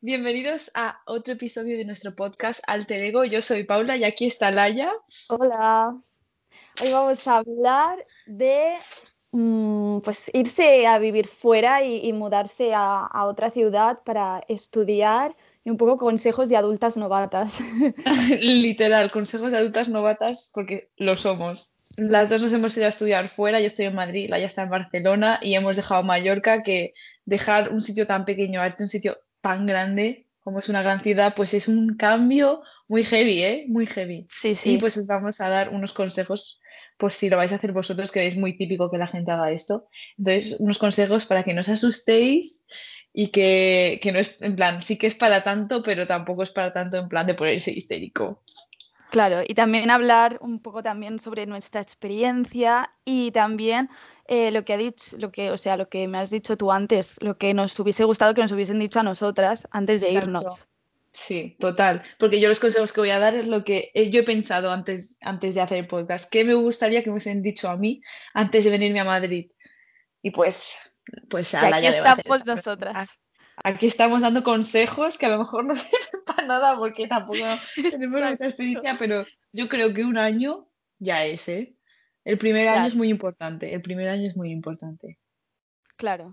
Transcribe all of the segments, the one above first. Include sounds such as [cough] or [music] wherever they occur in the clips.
Bienvenidos a otro episodio de nuestro podcast Alter Ego. Yo soy Paula y aquí está Laia. Hola. Hoy vamos a hablar de mm, pues irse a vivir fuera y, mudarse a, a, otra ciudad para estudiar y un poco consejos de adultas novatas. [laughs] Literal, consejos de adultas novatas porque lo somos. Las dos nos hemos ido a estudiar fuera, yo estoy en Madrid, la ya está en Barcelona y hemos dejado Mallorca, que dejar un sitio tan pequeño, arte un sitio tan grande como es una gran ciudad, pues es un cambio muy heavy, ¿eh? Muy heavy. Sí, sí. Y pues os vamos a dar unos consejos, pues si lo vais a hacer vosotros, que es muy típico que la gente haga esto. Entonces, unos consejos para que no os asustéis y que, que no es, en plan, sí que es para tanto, pero tampoco es para tanto en plan de ponerse histérico. Claro, y también hablar un poco también sobre nuestra experiencia y también eh, lo que ha dicho, lo que, o sea, lo que me has dicho tú antes, lo que nos hubiese gustado que nos hubiesen dicho a nosotras antes de irnos. Sí, total. Porque yo los consejos que voy a dar es lo que yo he pensado antes, antes de hacer el podcast. ¿Qué me gustaría que me hubiesen dicho a mí antes de venirme a Madrid? Y pues, pues a la ya estamos nosotras aquí estamos dando consejos que a lo mejor no [laughs] sirven para nada porque tampoco [laughs] tenemos mucha experiencia, pero yo creo que un año ya es, ¿eh? El primer año es muy importante, el primer año es muy importante. Claro.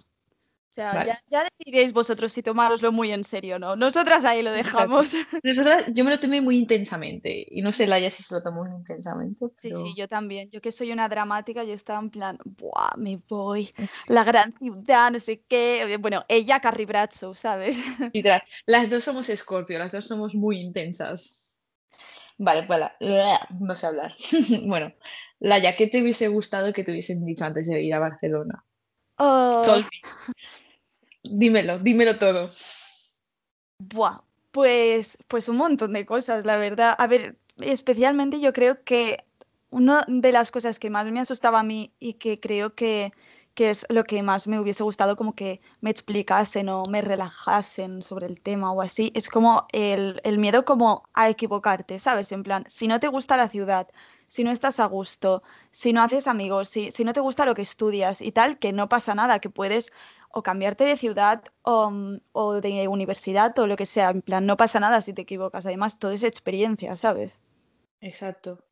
O sea, ya, decidiréis vosotros si tomároslo muy en serio o no. Nosotras ahí lo dejamos. [laughs] Nosotras, yo me lo tomé muy intensamente. Y no sé, Laia, si se lo tomó muy intensamente. Sí, sí, yo también. Yo que soy una dramática, yo estaba en plan, ¡buah! Me voy. [laughs] La gran ciudad, no sé qué. Bueno, ella Carrie Bradshaw, ¿sabes? [laughs] Literal. Las dos somos Scorpio, las dos somos muy intensas. Vale, pues no sé hablar. bueno, Laia, ¿qué te hubiese gustado que te hubiesen dicho antes de ir a Barcelona? Oh. Dímelo, dímelo todo. Buah, pues, pues un montón de cosas, la verdad. A ver, especialmente yo creo que una de las cosas que más me asustaba a mí y que creo que, que es lo que más me hubiese gustado como que me explicasen o me relajasen sobre el tema o así, es como el, el miedo como a equivocarte, ¿sabes? En plan, si no te gusta la ciudad, si no estás a gusto, si no haces amigos, si, si no te gusta lo que estudias y tal, que no pasa nada, que puedes o cambiarte de ciudad o, o, de universidad o lo que sea. En plan, no pasa nada si te equivocas. Además, todo es experiencia, ¿sabes? Exacto.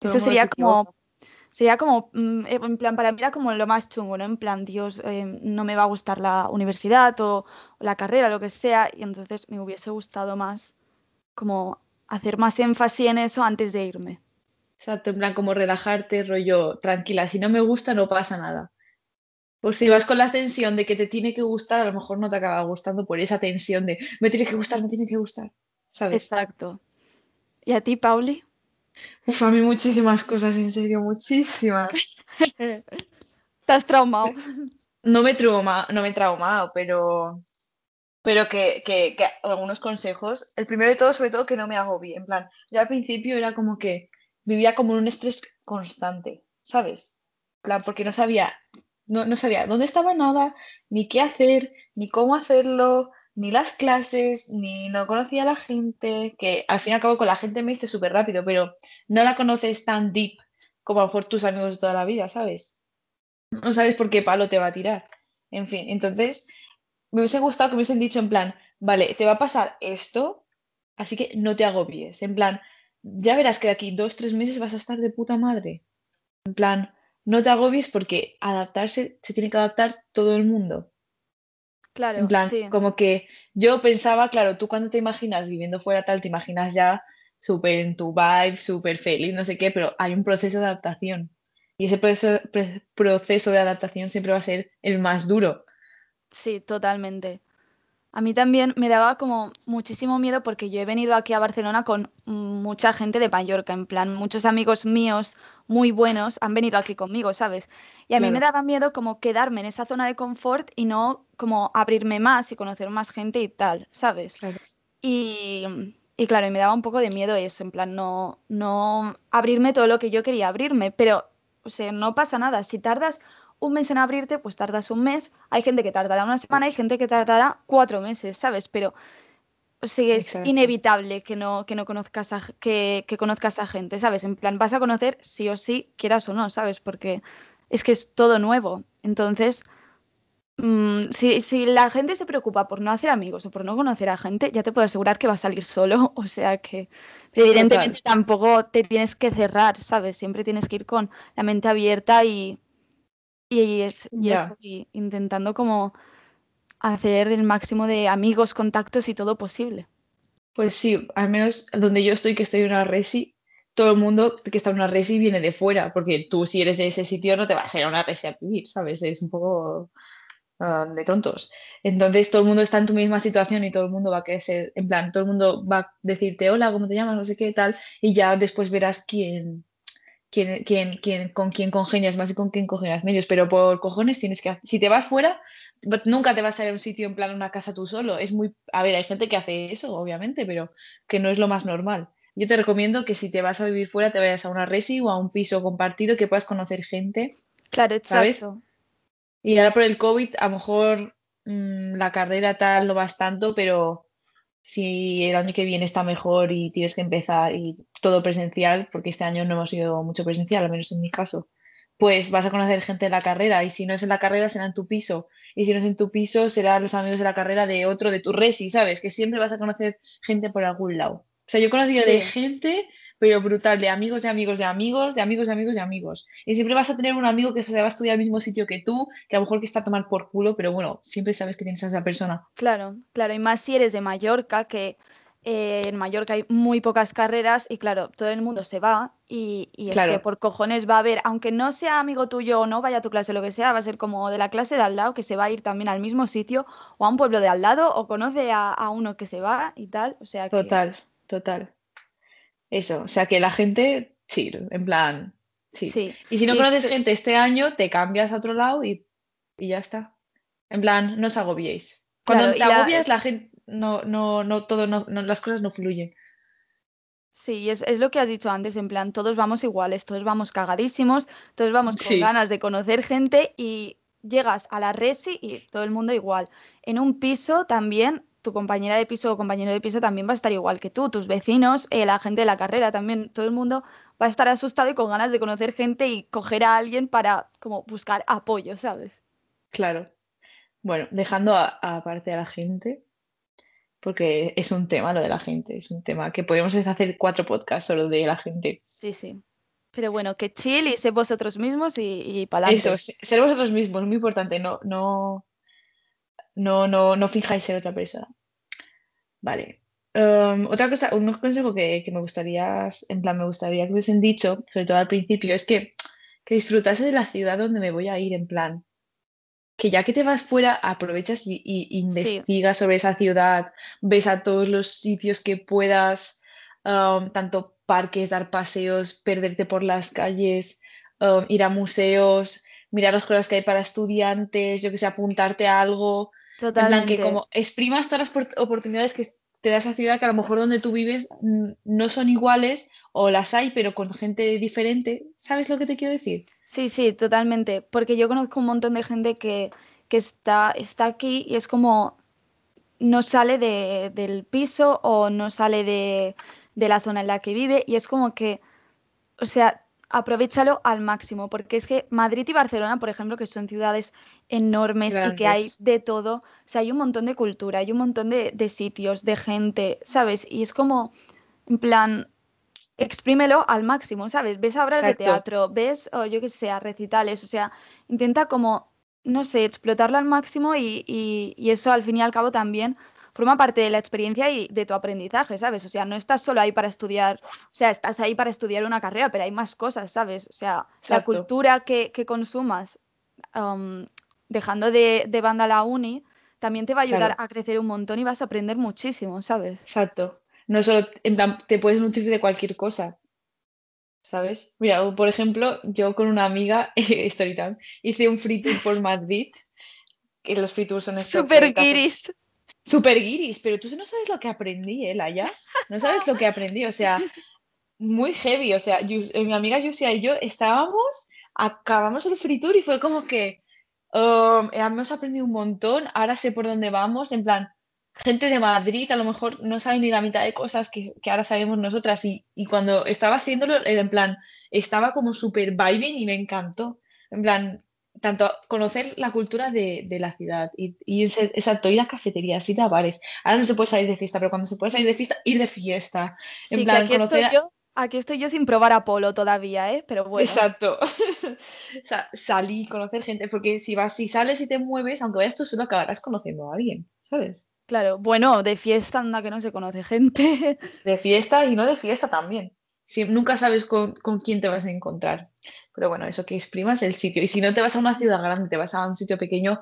Eso sería como. Sería como, mm, eh, en plan, para mí era como lo más chungo, ¿no? En plan, Dios, eh, no me va a gustar la universidad o, o la carrera, lo que sea, y entonces me hubiese gustado más como hacer más énfasis en eso antes de irme. Exacto, en plan como relajarte, rollo, tranquila, si no me gusta no pasa nada. Por si vas con la tensión de que te tiene que gustar, a lo mejor no te acaba gustando por esa tensión de me tiene que gustar, me tiene que gustar, ¿sabes? Exacto. ¿Y a ti, Pauli? Uf, a mí muchísimas cosas, en serio, muchísimas. [laughs] ¿Te has traumado? No me, trauma, no me he traumado, pero, pero que, que, que, algunos consejos. El primero de todo, sobre todo, que no me hago bien. En plan, yo al principio era como que vivía como en un estrés constante, ¿sabes? Claro, porque no sabía, no, no sabía dónde estaba nada, ni qué hacer, ni cómo hacerlo, ni las clases, ni no conocía a la gente, que al fin y al cabo con la gente me hice súper rápido, pero no la conoces tan deep como a lo mejor tus amigos de toda la vida, ¿sabes? No sabes por qué palo te va a tirar. En fin, entonces me hubiese gustado que me hubiesen dicho en plan, vale, te va a pasar esto, así que no te agobies. En plan, ya verás que de aquí dos, tres meses vas a estar de puta madre. En plan, no te agobies porque adaptarse, se tiene que adaptar todo el mundo. Claro, en plan, como que yo pensaba, claro, tú cuando te imaginas viviendo fuera tal, te imaginas ya súper en tu vibe, súper feliz, no sé qué, pero hay un proceso de adaptación. Y ese proceso, proceso de adaptación siempre va a ser el más duro. Sí, totalmente. A mí también me daba como muchísimo miedo porque yo he venido aquí a Barcelona con mucha gente de Mallorca, en plan, muchos amigos míos muy buenos han venido aquí conmigo, ¿sabes? Y a mí me daba miedo como quedarme en esa zona de confort y no como abrirme más y conocer más gente y tal, ¿sabes? Y, y claro, me daba un poco de miedo eso, en plan, no, no abrirme todo lo que yo quería abrirme, pero, o sea, no pasa nada. Si tardas un mes en abrirte, pues tardas un mes. Hay gente que tardará una semana, hay gente que tardará cuatro meses, ¿sabes? Pero o es inevitable que no, que no conozcas a, que, que conozcas a gente, ¿sabes? En plan, vas a conocer sí o sí, quieras o no, ¿sabes? Porque es que es todo nuevo. Entonces, mm, si, la gente se preocupa por no hacer amigos o por no conocer a gente, ya te puedo asegurar que va a salir solo. [laughs] O sea que, evidentemente, tampoco te tienes que cerrar, ¿sabes? Siempre tienes que ir con la mente abierta y, y, es, y intentando como hacer el máximo de amigos, contactos y todo posible. Pues sí, al menos donde yo estoy, que estoy en una resi, todo el mundo que está en una resi viene de fuera, porque tú si eres de ese sitio no te vas a ir a una resi a vivir, ¿sabes? Es un poco ah, de tontos. Entonces todo el mundo está en tu misma situación y todo el mundo va a querer en plan, todo el mundo va a decirte hola, ¿cómo te llamas? No sé qué tal, y ya después verás quién, quién, quién, quién, con quién congenias más y con quién congenias menos, pero por cojones tienes que, si te vas fuera, nunca te vas a ir a un sitio en plan una casa tú solo, es muy, a ver, hay gente que hace eso, obviamente, pero que no es lo más normal. Yo te recomiendo que si te vas a vivir fuera, te vayas a una resi o a un piso compartido, que puedas conocer gente. Claro, ¿sabes? Y ahora por el COVID, a lo mejor mm, la carrera tal no vas tanto, pero si el año que viene está mejor y tienes que empezar y todo presencial, porque este año no hemos ido mucho presencial, al menos en mi caso, pues vas a conocer gente de la carrera y si no es en la carrera será en tu piso y si no es en tu piso serán los amigos de la carrera de otro de tu resi, ¿sabes? Que siempre vas a conocer gente por algún lado. O sea, yo he conocido de gente pero brutal, de amigos, de amigos, de amigos, de amigos, de amigos, de amigos. Y siempre vas a tener un amigo que se va a estudiar al mismo sitio que tú, que a lo mejor que está a tomar por culo, pero bueno, siempre sabes que tienes a esa persona. Claro, claro, y más si eres de Mallorca, que eh, en Mallorca hay muy pocas carreras y claro, todo el mundo se va y, es que por cojones va a haber, aunque no sea amigo tuyo o no vaya a tu clase, lo que sea, va a ser como de la clase de al lado que se va a ir también al mismo sitio o a un pueblo de al lado o conoce a, uno que se va y tal, o sea Total, total. Eso, o sea que la gente, sí, en plan, sí. Y si no conoces gente este año, te cambias a otro lado y, ya está. En plan, no os agobiéis. Cuando te agobias, la... gente, no, no, no, todo, no, las cosas no fluyen. Sí, es, es, lo que has dicho antes, en plan, todos vamos iguales, todos vamos cagadísimos, todos vamos con ganas de conocer gente y llegas a la resi y todo el mundo igual. En un piso también tu compañera de piso o compañero de piso también va a estar igual que tú, tus vecinos, eh, la gente de la carrera también, todo el mundo va a estar asustado y con ganas de conocer gente y coger a alguien para como buscar apoyo, ¿sabes? Claro. Bueno, dejando aparte a, la gente, porque es un tema lo de la gente, es un tema que podemos hacer cuatro podcasts solo de la gente. Sí, sí. Pero bueno, que chill y sé vosotros mismos y, y para Eso, ser vosotros mismos, muy importante, no, no, no, no, no fijáis ser otra persona. Vale. Um, otra cosa, un consejo que, me gustaría, en plan, me gustaría que hubiesen dicho, sobre todo al principio, es que, que disfrutase de la ciudad donde me voy a ir, en plan, que ya que te vas fuera, aprovechas y, investigas sobre esa ciudad, ves a todos los sitios que puedas, um, tanto parques, dar paseos, perderte por las calles, um, ir a museos, mirar las cosas que hay para estudiantes, yo que sé, apuntarte a algo, Totalmente. que como exprimas todas las oportunidades que te da esa ciudad que a lo mejor donde tú vives no son iguales o las hay, pero con gente diferente. ¿Sabes lo que te quiero decir? Sí, sí, totalmente. Porque yo conozco un montón de gente que, está, está aquí y es como no sale del piso o no sale de, de la zona en la que vive y es como que, o sea, aprovechalo al máximo, porque es que Madrid y Barcelona, por ejemplo, que son ciudades enormes y que hay de todo, o sea, hay un montón de cultura, hay un montón de, sitios, de gente, ¿sabes? Y es como, en plan, exprímelo al máximo, ¿sabes? Ves obras de teatro, ves, o yo qué sé, recitales, o sea, intenta como, no sé, explotarlo al máximo y, y eso al fin y al cabo también forma parte de la experiencia y de tu aprendizaje, ¿sabes? O sea, no estás solo ahí para estudiar, o sea, estás ahí para estudiar una carrera, pero hay más cosas, ¿sabes? O sea, la cultura que, consumas dejando de, banda la uni también te va a ayudar a crecer un montón y vas a aprender muchísimo, ¿sabes? Exacto. No solo, en plan, te puedes nutrir de cualquier cosa. ¿Sabes? Mira, por ejemplo, yo con una amiga, [laughs] Storytime, hice un free tour por Madrid, que los free tours son Super guiris super guiris, pero tú no sabes lo que aprendí, ¿eh, ya No sabes lo que aprendí, o sea, muy heavy, o sea, eh, mi amiga Yusia y yo estábamos, acabamos el free tour y fue como que um, hemos aprendido un montón, ahora sé por dónde vamos, en plan, gente de Madrid a lo mejor no sabe ni la mitad de cosas que, ahora sabemos nosotras y, y, cuando estaba haciéndolo, en plan, estaba como súper vibing y me encantó, en plan, tanto conocer la cultura de, la ciudad y, y exacto, ir a cafeterías, ir a bares. Ahora no se puede salir de fiesta, pero cuando se puede salir de fiesta, ir de fiesta. En plan, aquí, estoy yo, aquí estoy yo sin probar Apolo todavía, ¿eh? Pero bueno. Exacto. [laughs] o sea, salir, conocer gente, porque si vas, si sales y te mueves, aunque vayas tú solo acabarás conociendo a alguien, ¿sabes? Claro, bueno, de fiesta anda que no se conoce gente. [laughs] De fiesta y no de fiesta también. Si, nunca sabes con, con, quién te vas a encontrar. Pero bueno, eso que exprimas el sitio. Y si no te vas a una ciudad grande, te vas a un sitio pequeño,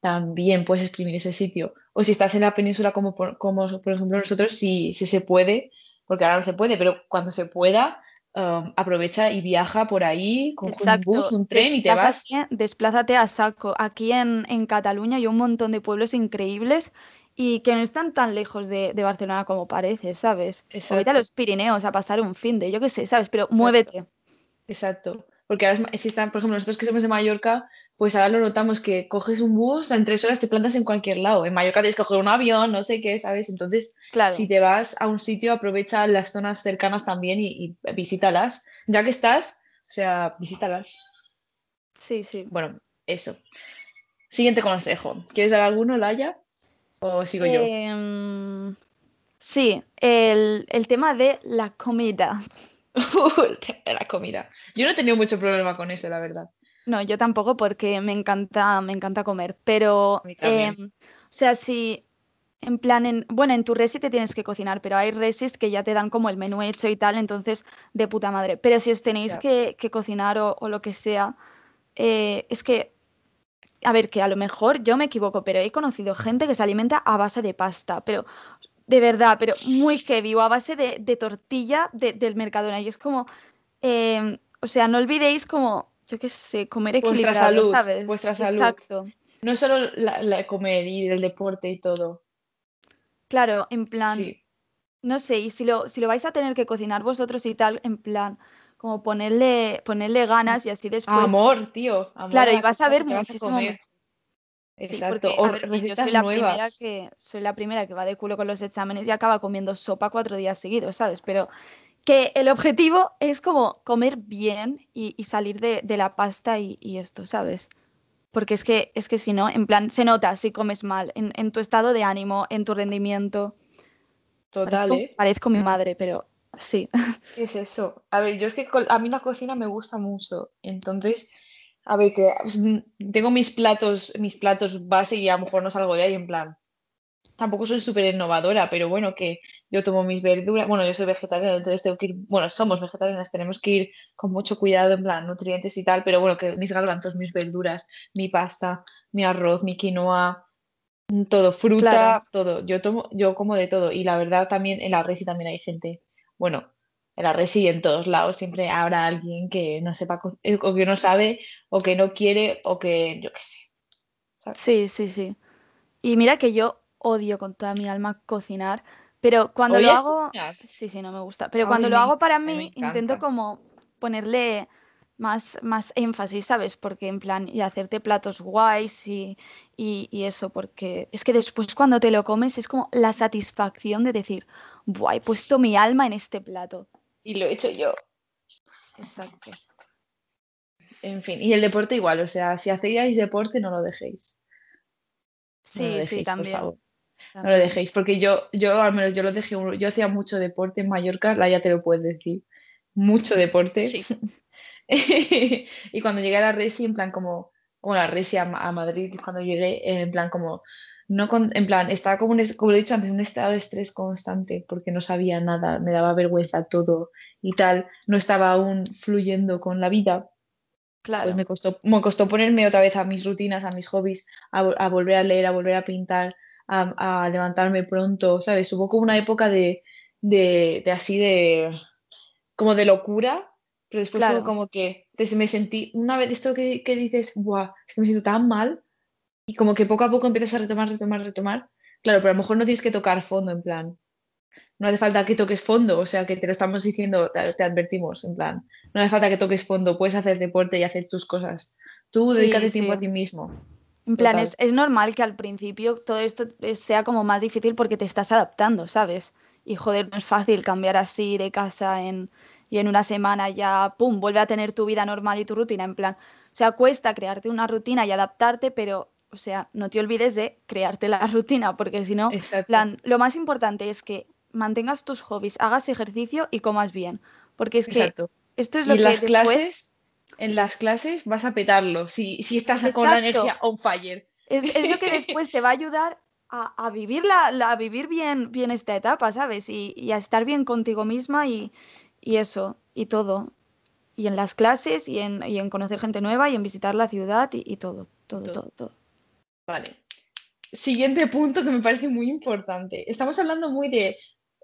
también puedes exprimir ese sitio. O si estás en la península, como por, como por ejemplo nosotros, si, si se puede, porque ahora no se puede, pero cuando se pueda, um, aprovecha y viaja por ahí con, un bus, un tren y te vas. Desplázate a saco. Aquí en, en Cataluña hay un montón de pueblos increíbles y que no están tan lejos de, Barcelona como parece, ¿sabes? Exacto. a los Pirineos a pasar un fin de, yo qué sé, ¿sabes? Pero muévete. Exacto. Porque ahora si están, por ejemplo, nosotros que somos de Mallorca, pues ahora lo notamos que coges un bus, en tres horas te plantas en cualquier lado. En Mallorca tienes que coger un avión, no sé qué, ¿sabes? Entonces, claro. si te vas a un sitio, aprovecha las zonas cercanas también y, y visítalas. Ya que estás, o sea, visítalas. Sí, sí. Bueno, eso. Siguiente consejo. ¿Quieres dar alguno, Laia? ¿O sigo yo? Em, sí, el, tema de la comida. [laughs] el la comida. Yo no he tenido mucho problema con eso, la verdad. No, yo tampoco porque me encanta, me encanta comer, pero, em, o sea, si en plan, en, bueno, en tu resi te tienes que cocinar, pero hay resis que ya te dan como el menú hecho y tal, entonces de puta madre. Pero si os tenéis que, cocinar o, lo que sea, eh, es que a ver, que a lo mejor yo me equivoco, pero he conocido gente que se alimenta a base de pasta, pero de verdad, pero muy heavy, o a base de, tortilla del Mercadona. Y es como, em, o sea, no olvidéis como, yo qué sé, comer equilibrado, vuestra salud, ¿sabes? Vuestra salud. Exacto. No solo la, comer y el deporte y todo. Claro, en plan, no sé, y si lo, si lo vais a tener que cocinar vosotros y tal, en plan, como ponerle, ponerle ganas y así después. Amor, tío. claro, y vas a ver muchísimo. Exacto, o recetas soy la Primera que, soy la primera que va de culo con los exámenes y acaba comiendo sopa cuatro días seguidos, ¿sabes? Pero que el objetivo es como comer bien y, salir de, la pasta y, esto, ¿sabes? Porque es que, es que si no, en plan, se nota si comes mal, en, en tu estado de ánimo, en tu rendimiento. Total, parezco, ¿eh? Parezco mi madre, pero Sí. ¿Qué es eso? A ver, yo es que a mí la cocina me gusta mucho. Entonces, a ver, que pues, tengo mis platos, mis platos base y a lo mejor no salgo de ahí en plan. Tampoco soy súper innovadora, pero bueno, que yo tomo mis verduras. Bueno, yo soy vegetariana, entonces tengo que ir. Bueno, somos vegetarianas, tenemos que ir con mucho cuidado en plan nutrientes y tal, pero bueno, que mis garbanzos, mis verduras, mi pasta, mi arroz, mi quinoa, todo, fruta, todo. Yo tomo, yo como de todo. Y la verdad también en la resi también hay gente bueno, en la red en todos lados siempre habrá alguien que no sepa eh, o que no sabe o que no quiere o que yo qué sé. Sí, sí, sí. Y mira que yo odio con toda mi alma cocinar, pero cuando lo hago... Sí, sí, no me gusta. Pero cuando lo hago para mí, intento como ponerle más, más énfasis, ¿sabes? Porque en plan, y hacerte platos guays y, y, eso, porque es que después cuando te lo comes es como la satisfacción de decir, Buah, he puesto mi alma en este plato. Y lo he hecho yo. Exacto. En fin, y el deporte igual, o sea, si hacéis deporte no lo dejéis. Sí, sí, también. No lo dejéis, porque yo, yo al menos yo lo dejé, yo hacía mucho deporte en Mallorca, la ya te lo puedes decir, mucho deporte. Sí. [laughs] y cuando llegué a la Resi, en plan como, bueno, a Resi a, a Madrid, cuando llegué, en plan como, no en plan, estaba como, como he dicho antes, un estado de estrés constante porque no sabía nada, me daba vergüenza todo y tal, no estaba aún fluyendo con la vida. Claro. Pues me costó, me costó ponerme otra vez a mis rutinas, a mis hobbies, a, volver a leer, a volver a pintar, a, levantarme pronto, ¿sabes? Hubo como una época de, de, así de, como de locura, pero después como que me sentí, una vez esto que, que dices, Buah, es que me siento tan mal, y como que poco a poco empiezas a retomar, retomar, retomar. Claro, pero a lo mejor no tienes que tocar fondo, en plan. No hace falta que toques fondo, o sea, que te lo estamos diciendo, te advertimos, en plan. No hace falta que toques fondo, puedes hacer deporte y hacer tus cosas. Tú dedícate tiempo a ti mismo. En plan, es, es, normal que al principio todo esto sea como más difícil porque te estás adaptando, ¿sabes? Y joder, no es fácil cambiar así de casa en, y en una semana ya, ¡pum!, vuelve a tener tu vida normal y tu rutina, en plan, o sea, cuesta crearte una rutina y adaptarte, pero, o sea, no te olvides de crearte la [laughs] rutina, porque si no, plan, lo más importante es que mantengas tus hobbies, hagas ejercicio y comas bien, porque es que esto es lo y que las clases, en las clases vas a petarlo, si, si estás con la energía on fire. Es, es lo que [laughs] después te va a ayudar a, vivir, la, a vivir bien, bien esta etapa, ¿sabes? Y, a estar bien contigo misma y, eso, y todo. Y en las clases, y en, y en, conocer gente nueva, y en visitar la ciudad, y, todo, todo, todo, todo, Vale. Siguiente punto que me parece muy importante. Estamos hablando muy de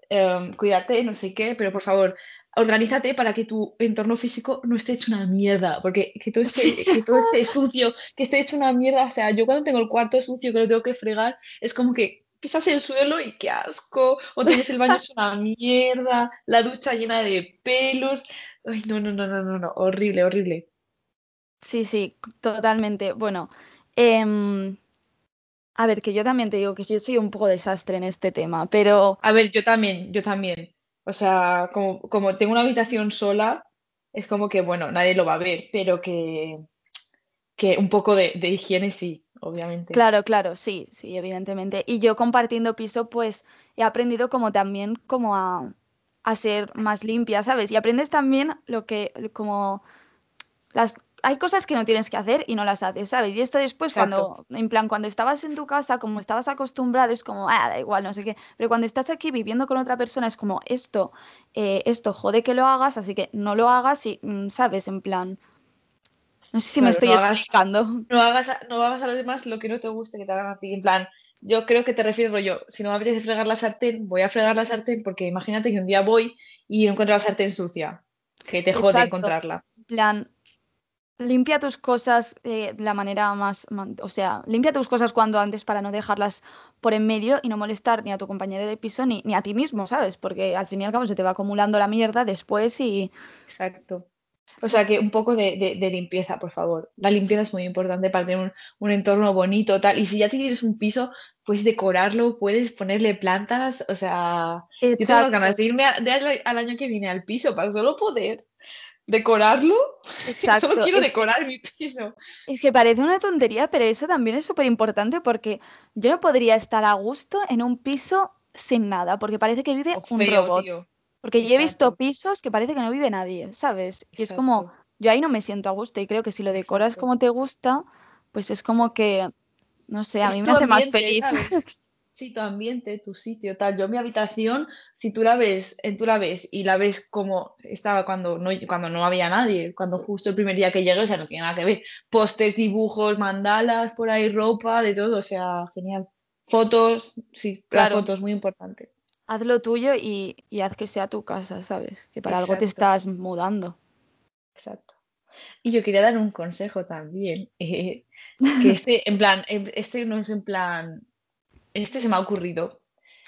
em, cuídate, no sé qué, pero por favor, organízate para que tu entorno físico no esté hecho una mierda, porque que todo, esté, que todo esté [laughs] sucio, que esté hecho una mierda, o sea, yo cuando tengo el cuarto sucio que lo tengo que fregar, es como que pisas el suelo y qué asco, o tienes el baño es una [laughs] mierda, la ducha llena de pelos, ay, no, no, no, no, no, no, horrible, horrible. Sí, sí, totalmente. Bueno, em, a ver, que yo también te digo que yo soy un poco desastre en este tema, pero... A ver, yo también, yo también. O sea, como, como tengo una habitación sola, es como que, bueno, nadie lo va a ver, pero que, que un poco de, higiene sí, obviamente. Claro, claro, sí, sí, evidentemente. Y yo compartiendo piso, pues he aprendido como también como a, a ser más limpia, ¿sabes? Y aprendes también lo que, como las hay cosas que no tienes que hacer y no las haces, ¿sabes? Y esto después, cuando, en plan, cuando estabas en tu casa, como estabas acostumbrado, es como, ah, da igual, no sé qué. Pero cuando estás aquí viviendo con otra persona, es como, esto, eh, esto jode que lo hagas, así que no lo hagas y, mm, ¿sabes? En plan. No sé si me estoy explicando. no, hagas a, no hagas a los demás lo que no te guste que te hagan a ti. En plan, yo creo que te refieres yo, si no me apetece fregar la sartén, voy a fregar la sartén porque imagínate que un día voy y encuentro la sartén sucia, que te jode encontrarla. En plan, limpia tus cosas de la manera más, o sea, limpia tus cosas cuando antes para no dejarlas por en medio y no molestar ni a tu compañero de piso ni, ni a ti mismo, ¿sabes? Porque al fin y al cabo se te va acumulando la mierda después y... Exacto. O sea que un poco de, limpieza, por favor. La limpieza es muy importante para tener un, entorno bonito, tal. Y si ya tienes un piso, puedes decorarlo, puedes ponerle plantas. O sea, yo tengo ganas de irme al año que viene al piso para solo poder decorarlo. [laughs] Exacto. Solo quiero decorar mi piso. Es que parece una tontería, pero eso también es súper importante porque yo no podría estar a gusto en un piso sin nada, porque parece que vive un robot. Porque yo he visto pisos que parece que no vive nadie, ¿sabes? Y es como, yo ahí no me siento a gusto y creo que si lo decoras como te gusta, pues es como que, no sé, a mí me hace más feliz. [laughs] Sí, tu ambiente, tu sitio, tal. Yo mi habitación, si tú la ves, eh, tú la ves y la ves como estaba cuando no, cuando no había nadie, cuando justo el primer día que llegué, o sea, no tiene nada que ver. Postes, dibujos, mandalas, por ahí, ropa, de todo, o sea, genial. Fotos, sí, claro. fotos, muy importante. Haz lo tuyo y, haz que sea tu casa, ¿sabes? Que para algo te estás mudando. Exacto. Y yo quería dar un consejo también, eh, que este, en plan, em, este no es en plan este se me ha ocurrido,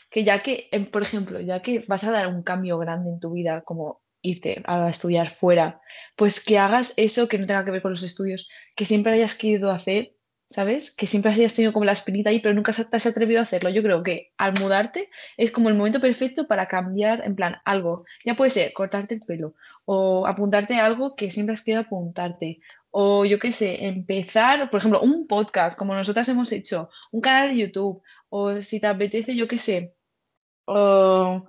que ya que, em, por ejemplo, ya que vas a dar un cambio grande en tu vida, como irte a estudiar fuera, pues que hagas eso que no tenga que ver con los estudios, que siempre hayas querido hacer, ¿sabes? Que siempre hayas tenido como la espinita ahí, pero nunca te has atrevido a hacerlo. Yo creo que al mudarte es como el momento perfecto para cambiar, en plan, algo. Ya puede ser cortarte el pelo o apuntarte a algo que siempre has querido apuntarte o yo qué sé, empezar, por ejemplo, un podcast como nosotras hemos hecho, un canal de YouTube, o si te apetece, yo qué sé, o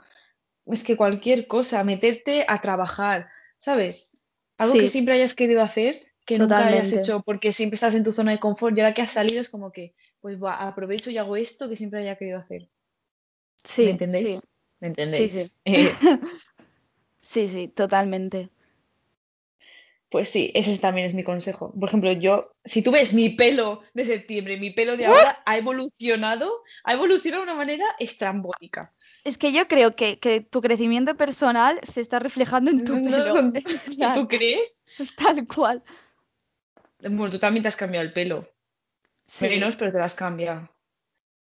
es que cualquier cosa, meterte a trabajar, ¿sabes? Algo que siempre hayas querido hacer, que nunca hayas hecho porque siempre estás en tu zona de confort y ahora que has salido es como que, pues va, aprovecho y hago esto que siempre haya querido hacer. Sí, ¿Me entendéis? ¿Me entendéis? sí, [laughs] sí, sí totalmente. Pues sí, ese también es mi consejo. Por ejemplo, yo, si tú ves mi pelo de septiembre, mi pelo de ahora ha evolucionado, ha evolucionado de una manera estrambótica. Es que yo creo que, tu crecimiento personal se está reflejando en tu [laughs] pelo. [laughs] ¿Tú crees? Tal cual. Bueno, tú también te has cambiado el pelo. Sí. Menos, pero te lo has cambiado.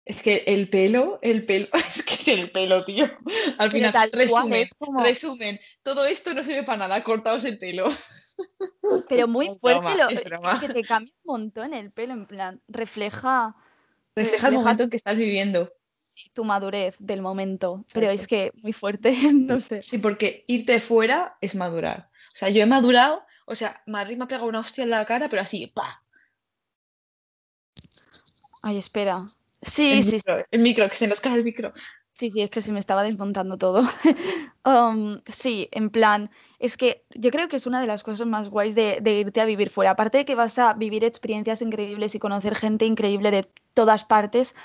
Es que el pelo, el pelo, [laughs] es que es el pelo, tío. Al final, resumen, resumen, todo esto no sirve para nada, cortaos el pelo. [laughs] Pero muy fuerte, lo, que te cambia un montón el pelo, en plan, refleja... Refleja, el momento en que estás viviendo. tu madurez del momento. Pero es que muy fuerte, [laughs] no sé. Sí, porque irte fuera es madurar. O sea, yo he madurado, o sea, Madrid me ha pegado una hostia en la cara, pero así, pa. Ay, espera. Sí, sí, sí. El micro, que se nos cae el micro. Sí, sí, es que se me estaba desmontando todo. [laughs] Um, sí, en plan, es que yo creo que es una de las cosas más guays de, irte a vivir fuera. Aparte de que vas a vivir experiencias increíbles y conocer gente increíble de todas partes,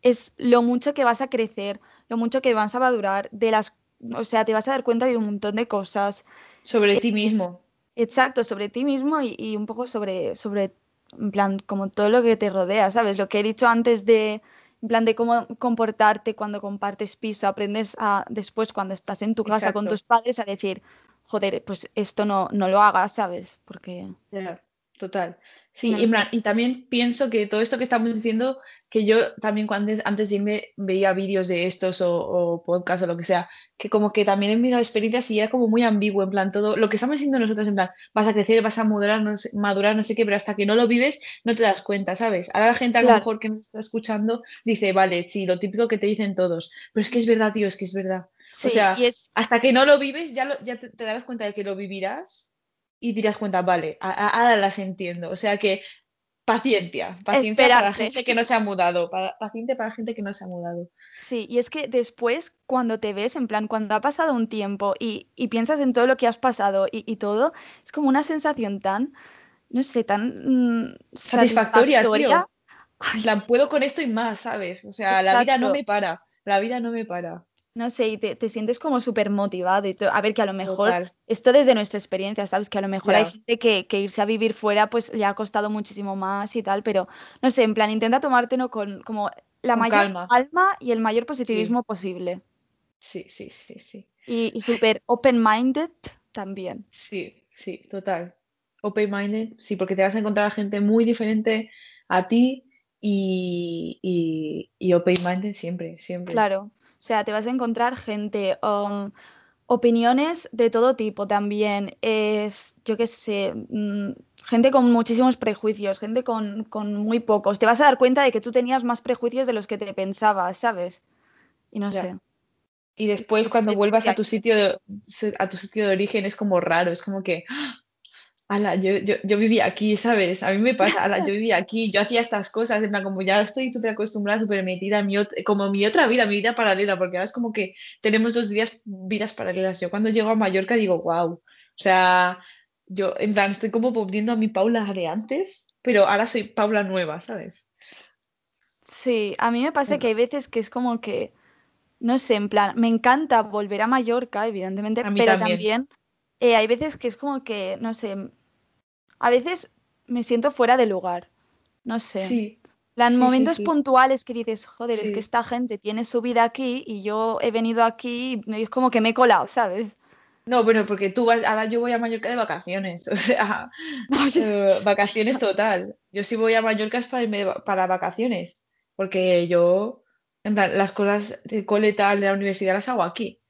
es lo mucho que vas a crecer, lo mucho que vas a madurar, de las, o sea, te vas a dar cuenta de un montón de cosas. Sobre ti mismo. Exacto, sobre ti mismo y, y un poco sobre, sobre, en plan, como todo lo que te rodea, ¿sabes? Lo que he dicho antes de en plan de cómo comportarte cuando compartes piso, aprendes a después cuando estás en tu casa con tus padres a decir, joder, pues esto no, no lo hagas, ¿sabes? Porque... total. Sí, y, también pienso que todo esto que estamos diciendo, que yo también cuando antes de irme veía vídeos de estos o, o podcasts o lo que sea, que como que también he mirado experiencias y era como muy ambiguo, en plan, todo lo que estamos diciendo nosotros, en plan, vas a crecer, vas a madurar, no sé, madurar, no sé qué, pero hasta que no lo vives no te das cuenta, ¿sabes? Ahora la gente a lo mejor que nos está escuchando dice, vale, sí, lo típico que te dicen todos, pero es que es verdad, tío, es que es verdad. o sea, hasta que no lo vives ya, ya te, te darás cuenta de que lo vivirás y dirás cuenta, vale, ahora las entiendo. O sea que paciencia, paciencia para la gente que no se ha mudado, para, paciente para la gente que no se ha mudado. Sí, y es que después cuando te ves, en plan, cuando ha pasado un tiempo y, piensas en todo lo que has pasado y, todo, es como una sensación tan, no sé, tan mm, satisfactoria, tío. La puedo con esto y más, ¿sabes? O sea, la vida no me para, la vida no me para no sé, y te, sientes como súper motivado y A ver, que a lo mejor, esto desde nuestra experiencia, ¿sabes? Que a lo mejor hay gente que, irse a vivir fuera pues le ha costado muchísimo más y tal, pero no sé, en plan, intenta tomártelo con como la mayor calma. y el mayor positivismo posible. Sí, sí, sí, sí. Y, súper open-minded también. Sí, sí, total. Open-minded, sí, porque te vas a encontrar a gente muy diferente a ti y, y, y open-minded siempre, siempre. Claro. O sea, te vas a encontrar gente, um, opiniones de todo tipo también. Eh, yo qué sé, mm, gente con muchísimos prejuicios, gente con, muy pocos. Te vas a dar cuenta de que tú tenías más prejuicios de los que te pensabas, ¿sabes? Y no sé. Y después cuando vuelvas a tu sitio de, a tu sitio de origen es como raro, es como que ala, yo, yo, yo, vivía aquí, ¿sabes? A mí me pasa, ala, yo vivía aquí, yo hacía estas cosas, en plan, como ya estoy súper acostumbrada, súper metida, mi como mi otra vida, mi vida paralela, porque ahora es como que tenemos dos días, vidas paralelas. Yo cuando llego a Mallorca digo, wow, o sea, yo en plan estoy como volviendo a mi Paula de antes, pero ahora soy Paula nueva, ¿sabes? Sí, a mí me pasa que hay veces que es como que, no sé, en plan, me encanta volver a Mallorca, evidentemente, pero también, eh, hay veces que es como que, no sé, a veces me siento fuera de lugar. No sé. Sí. Plan, momentos puntuales que dices, joder, es que esta gente tiene su vida aquí y yo he venido aquí y es como que me he colado, ¿sabes? No, bueno, porque tú vas, ahora yo voy a Mallorca de vacaciones, [laughs] o sea, eh, vacaciones total. Yo sí voy a Mallorca es para, para vacaciones, porque yo, en plan, las cosas de cole tal de la universidad las hago aquí.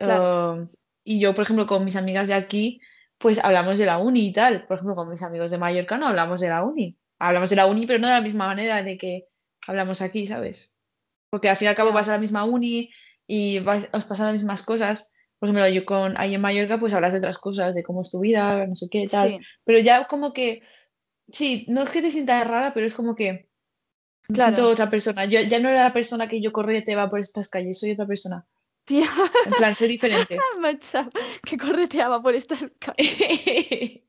Eh, y yo, por ejemplo, con mis amigas de aquí, pues hablamos de la uni y tal. Por ejemplo, con mis amigos de Mallorca no hablamos de la uni. Hablamos de la uni, pero no de la misma manera de que hablamos aquí, ¿sabes? Porque al fin y al cabo vas a la misma uni y os pasan las mismas cosas. Por ejemplo, yo con ahí en Mallorca, pues hablas de otras cosas, de cómo es tu vida, no sé qué, tal. Pero ya como que, sí, no es que te sientas rara, pero es como que me siento otra persona. Yo ya no era la persona que yo corría y te va por estas calles, soy otra persona. En plan, soy diferente. [laughs] que correteaba por estas calles. [laughs]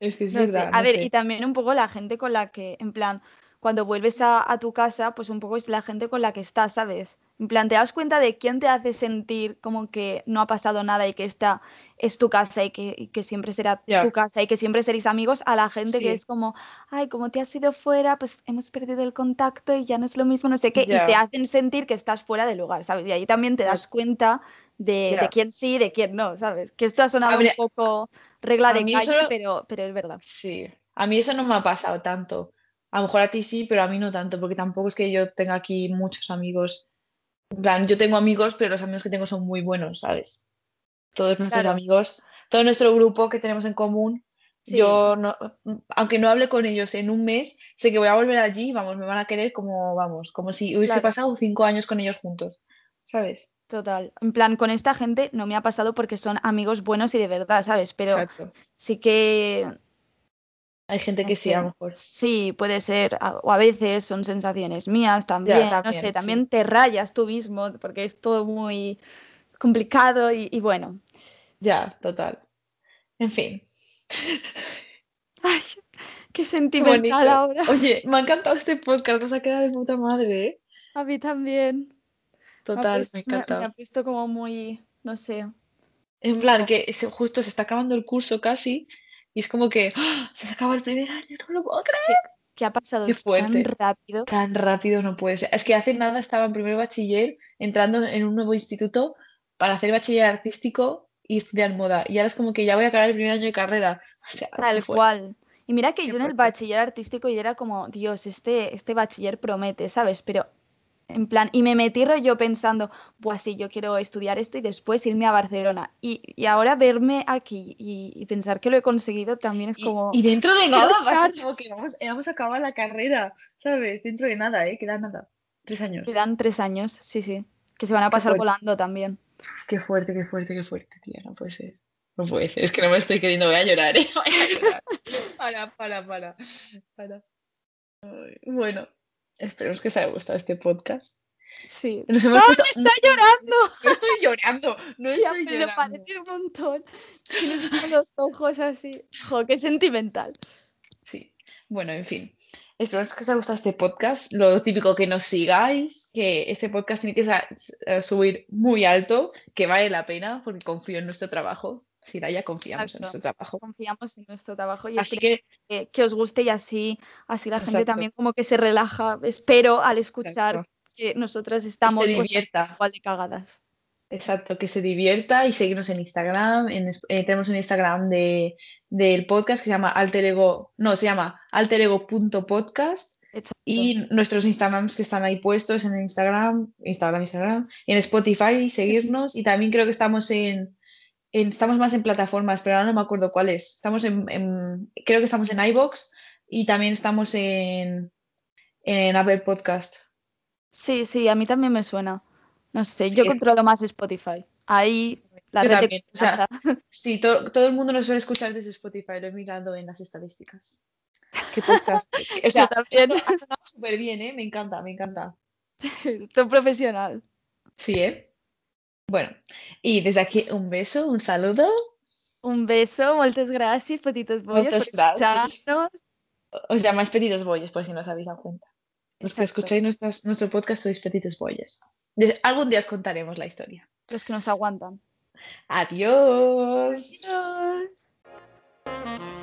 es que es verdad. A ver, y también un poco la gente con la que, en plan, cuando vuelves a, tu casa, pues un poco es la gente con la que estás, ¿sabes? En plan, te das cuenta de quién te hace sentir como que no ha pasado nada y que esta es tu casa y que, siempre será tu casa y que siempre seréis amigos a la gente que es como, ay, como te has ido fuera, pues hemos perdido el contacto y ya no es lo mismo, no sé qué, y te hacen sentir que estás fuera de lugar, ¿sabes? Y ahí también te das cuenta de, quién sí, de quién no, ¿sabes? Que esto ha sonado un poco regla de calle, pero, pero es verdad. Sí, a mí eso no me ha pasado tanto a lo mejor a ti sí, pero a mí no tanto, porque tampoco es que yo tenga aquí muchos amigos. En plan, yo tengo amigos, pero los amigos que tengo son muy buenos, ¿sabes? Todos nuestros amigos, todo nuestro grupo que tenemos en común, Sí. Yo, no, aunque no hable con ellos en un mes, sé que voy a volver allí, vamos, me van a querer como, vamos, como si hubiese Claro. pasado cinco años con ellos juntos, ¿sabes? Total. En plan, con esta gente no me ha pasado porque son amigos buenos y de verdad, ¿sabes? Pero Exacto. sí que Hay gente no que sí, a lo mejor. Sí, puede ser. O a veces son sensaciones mías también. no también, sé, sí. también te rayas tú mismo porque es todo muy complicado y, y bueno. Ya, total. En fin. [laughs] Ay, qué Qué sentimental bonito. ahora. Oye, me ha encantado este podcast, nos ha quedado de puta madre, ¿eh? A mí también. Me Total, puesto- me ha me- me encantado. ha puesto como muy, no sé. En plan, que se- justo se está acabando el curso casi y es como que ¡ah! se ha acabado el primer año, no lo puedo creer. es que ha pasado Qué tan rápido. Tan rápido no puede ser. Es que hace nada estaba en primer bachiller entrando en un nuevo instituto para hacer bachiller artístico y estudiar moda. Y ahora es como que ya voy a acabar el primer año de carrera. O sea, qué Tal cual. Y mira que qué yo en el bachiller artístico y era como, Dios, este, este bachiller promete, ¿sabes? Pero en plan, y me metí yo pensando, buah, sí, yo quiero estudiar esto y después irme a Barcelona. Y, y ahora verme aquí y, y pensar que lo he conseguido también es como, y dentro de [laughs] nada va a ser llorar. como que vamos, vamos a acabar la carrera, ¿sabes? Dentro de nada, ¿eh? Queda nada. Tres años. Quedan tres años, sí, sí, que se van a Qué pasar fuerte. volando también. Qué fuerte, qué fuerte, qué fuerte, tía. No puede ser. No puede ser. Es que no me estoy queriendo. Voy a llorar, ¿eh? [laughs] Voy a llorar. Para, para, para. para. Bueno, esperemos que os haya gustado este podcast. Sí. Nos hemos ¡No, puesto- me está llorando! No estoy llorando. No Ya, estoy pero llorando. parece un montón. Tienes los ojos así. Jo, qué sentimental. Sí. Bueno, en fin. Esperamos que os haya gustado este podcast. Lo típico que nos sigáis, que este podcast tiene que subir muy alto, que vale la pena, porque confío en nuestro trabajo. Si ya confiamos en nuestro trabajo. Confiamos en nuestro trabajo y Así que, que, que os guste y así, así la gente también como que se relaja, espero, al escuchar exacto, que nosotras estamos pues, igual de cagadas. Exacto, que se divierta y seguirnos en Instagram. En, eh, tenemos un Instagram de, del podcast que se llama alter ego, no, se llama alterego.podcast Exacto. y nuestros Instagrams que están ahí puestos en Instagram, Instagram, Instagram, en Spotify, seguirnos y también creo que estamos en, en- estamos más en plataformas, pero ahora no me acuerdo cuáles. Estamos en, en- creo que estamos en iBox y también estamos en, en Apple Podcast. Sí, sí, a mí también me suena. No sé, Sí, yo controlo más Spotify. Ahí la Yo red de también, o sea, confianza. [laughs] Sí, to- todo el mundo nos suele escuchar desde Spotify, lo he mirado en las estadísticas. ¿Qué podcast? [laughs] O sea, también. ha sonado súper bien, ¿eh? Me encanta, me encanta. [laughs] Estoy profesional. Sí, ¿eh? Bueno, y desde aquí un beso, un saludo. Un beso, muchas gracias, petitos bollos. Moltes gracias. Os llamáis petitos bollos, por si no os habéis dado cuenta. Los que escucháis nuestras, nuestro podcast sois petitos bollos. algún día os contaremos la historia. Los que nos aguantan. Adiós. Adiós.